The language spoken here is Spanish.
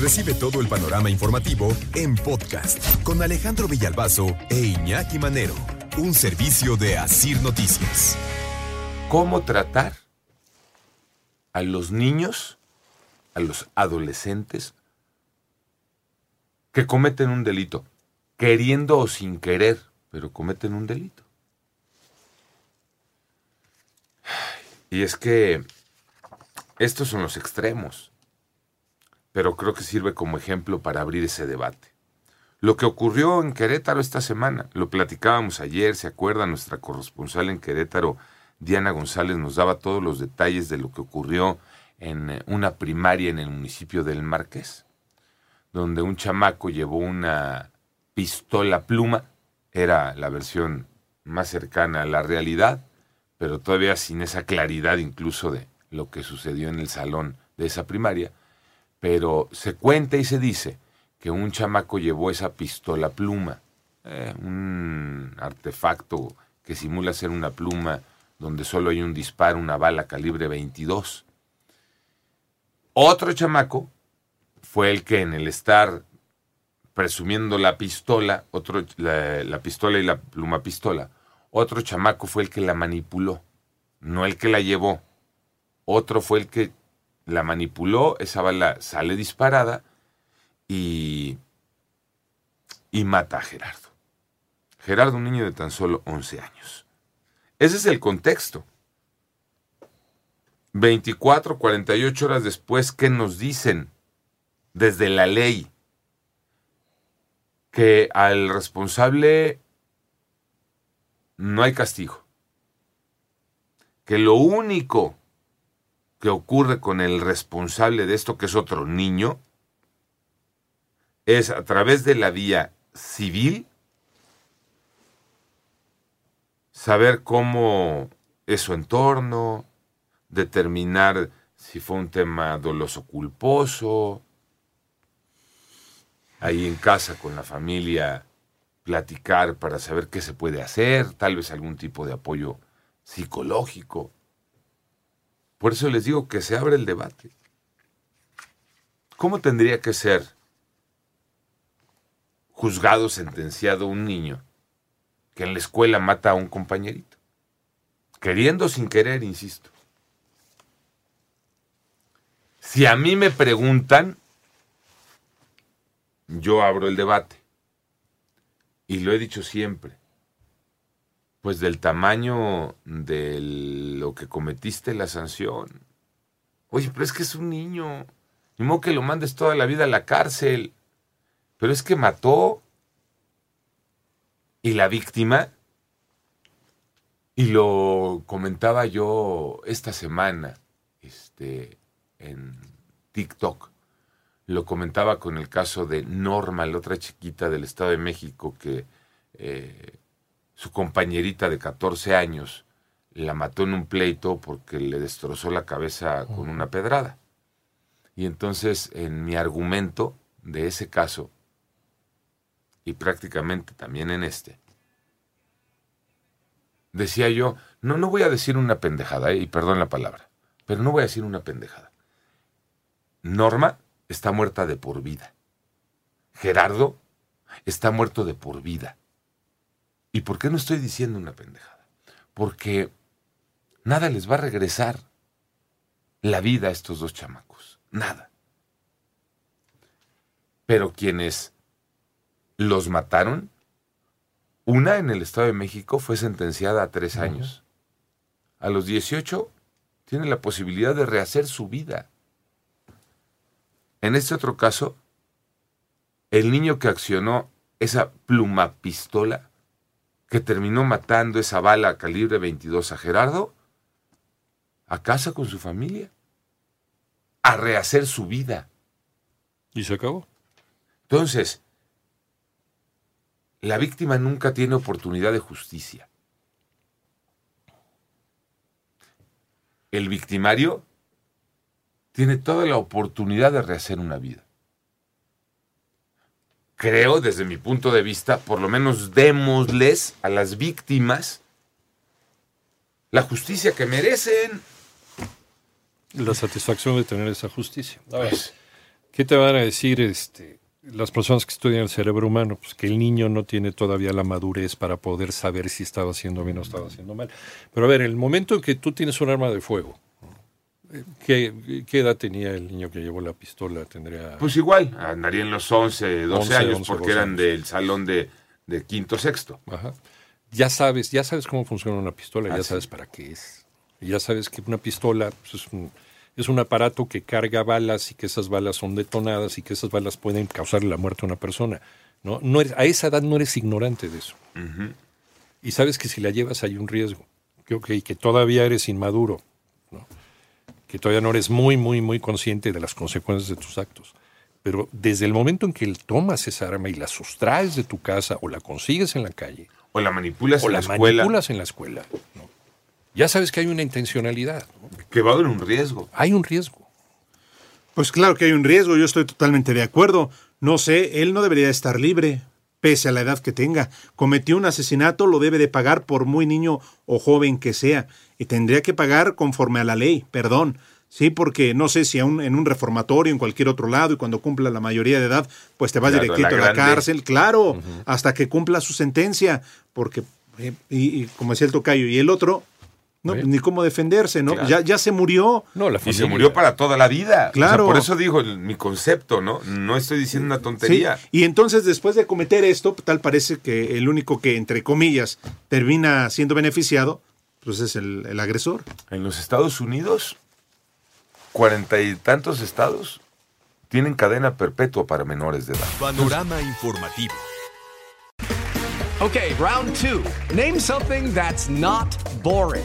Recibe todo el panorama informativo en podcast con Alejandro Villalbazo e Iñaki Manero, un servicio de Asir Noticias. ¿Cómo tratar a los niños, a los adolescentes que cometen un delito, queriendo o sin querer, pero cometen un delito? Y es que estos son los extremos, pero creo que sirve como ejemplo para abrir ese debate. Lo que ocurrió en Querétaro esta semana, lo platicábamos ayer, ¿se acuerda? Nuestra corresponsal en Querétaro, Diana González, nos daba todos los detalles de lo que ocurrió en eh, una primaria en el municipio del Marqués, donde un chamaco llevó una pistola pluma, era la versión más cercana a la realidad, pero todavía sin esa claridad incluso de lo que sucedió en el salón de esa primaria, pero se cuenta y se dice que un chamaco llevó esa pistola pluma, eh, un artefacto que simula ser una pluma donde solo hay un disparo, una bala calibre 22. Otro chamaco fue el que en el estar presumiendo la pistola, otro, la, la pistola y la pluma pistola, otro chamaco fue el que la manipuló, no el que la llevó. Otro fue el que la manipuló, esa bala sale disparada y, y mata a Gerardo. Gerardo, un niño de tan solo 11 años. Ese es el contexto. 24, 48 horas después, ¿qué nos dicen desde la ley? Que al responsable no hay castigo. Que lo único que ocurre con el responsable de esto, que es otro niño, es a través de la vía civil saber cómo es su entorno, determinar si fue un tema doloso culposo, ahí en casa con la familia platicar para saber qué se puede hacer, tal vez algún tipo de apoyo psicológico. Por eso les digo que se abre el debate. ¿Cómo tendría que ser juzgado, sentenciado un niño que en la escuela mata a un compañerito? Queriendo sin querer, insisto. Si a mí me preguntan, yo abro el debate. Y lo he dicho siempre. Pues del tamaño de lo que cometiste la sanción. Oye, pero es que es un niño. Ni modo que lo mandes toda la vida a la cárcel. Pero es que mató. Y la víctima. Y lo comentaba yo esta semana. Este. en TikTok lo comentaba con el caso de Norma, la otra chiquita del Estado de México, que eh, su compañerita de 14 años la mató en un pleito porque le destrozó la cabeza con una pedrada. Y entonces, en mi argumento de ese caso, y prácticamente también en este, decía yo, no, no voy a decir una pendejada, eh, y perdón la palabra, pero no voy a decir una pendejada. Norma está muerta de por vida. Gerardo está muerto de por vida. ¿Y por qué no estoy diciendo una pendejada? Porque nada les va a regresar la vida a estos dos chamacos. Nada. Pero quienes los mataron, una en el Estado de México fue sentenciada a tres años. A los 18 tiene la posibilidad de rehacer su vida. En este otro caso, el niño que accionó esa pluma pistola, que terminó matando esa bala calibre 22 a Gerardo, a casa con su familia. a rehacer su vida. Y se acabó. Entonces, la víctima nunca tiene oportunidad de justicia. El victimario tiene toda la oportunidad de rehacer una vida. Creo, desde mi punto de vista, por lo menos démosles a las víctimas la justicia que merecen. La satisfacción de tener esa justicia. A ver, Pues, ¿Qué te van a decir este, las personas que estudian el cerebro humano? Pues que el niño no tiene todavía la madurez para poder saber si estaba haciendo bien o estaba haciendo mal. Pero a ver, el momento en que tú tienes un arma de fuego, ¿qué, qué edad tenía el niño que llevó la pistola? Tendría... pues igual, andaría en los 11, 12 11, años, 11, porque 12 eran años. del salón de, de quinto, sexto. Ajá. Ya sabes, ya sabes cómo funciona una pistola, Ah, ya sí. sabes para qué es. Ya sabes que una pistola pues, es, un, es un aparato que carga balas y que esas balas son detonadas y que esas balas pueden causar la muerte a una persona. ¿no? No eres- a esa edad no eres ignorante de eso. Y sabes que si la llevas hay un riesgo. Que, ok, que todavía eres inmaduro. Que todavía no eres muy, muy, muy consciente de las consecuencias de tus actos. Pero desde el momento en que tomas esa arma y la sustraes de tu casa o la consigues en la calle, O la manipulas o en la la escuela, manipulas en la escuela, ¿no? ya sabes que hay una intencionalidad, ¿no? que va a haber un riesgo. hay un riesgo. Pues claro que hay un riesgo, yo estoy totalmente de acuerdo. No sé, él no debería estar libre, pese a la edad que tenga. Cometió un asesinato, lo debe de pagar por muy niño o joven que sea, y tendría que pagar conforme a la ley, perdón. Sí, porque no sé si aún en un reformatorio, en cualquier otro lado, y cuando cumpla la mayoría de edad, pues te vas Claro, directito la a la grande. cárcel, claro, hasta que cumpla su sentencia, porque, eh, y, y como decía el tocayo, y el otro, no, Sí. ni cómo defenderse, ¿no? Claro. Ya, ya se murió. No, la Y se murió para toda la vida. Claro. O sea, por eso digo el- mi concepto, ¿no? No estoy diciendo una tontería. Sí, Y entonces después de cometer esto, tal parece que el único que, entre comillas, termina siendo beneficiado, pues es el, el agresor. En los Estados Unidos, cuarenta y tantos estados tienen cadena perpetua para menores de edad. Panorama informativo. Okay, round two. Name something that's not boring.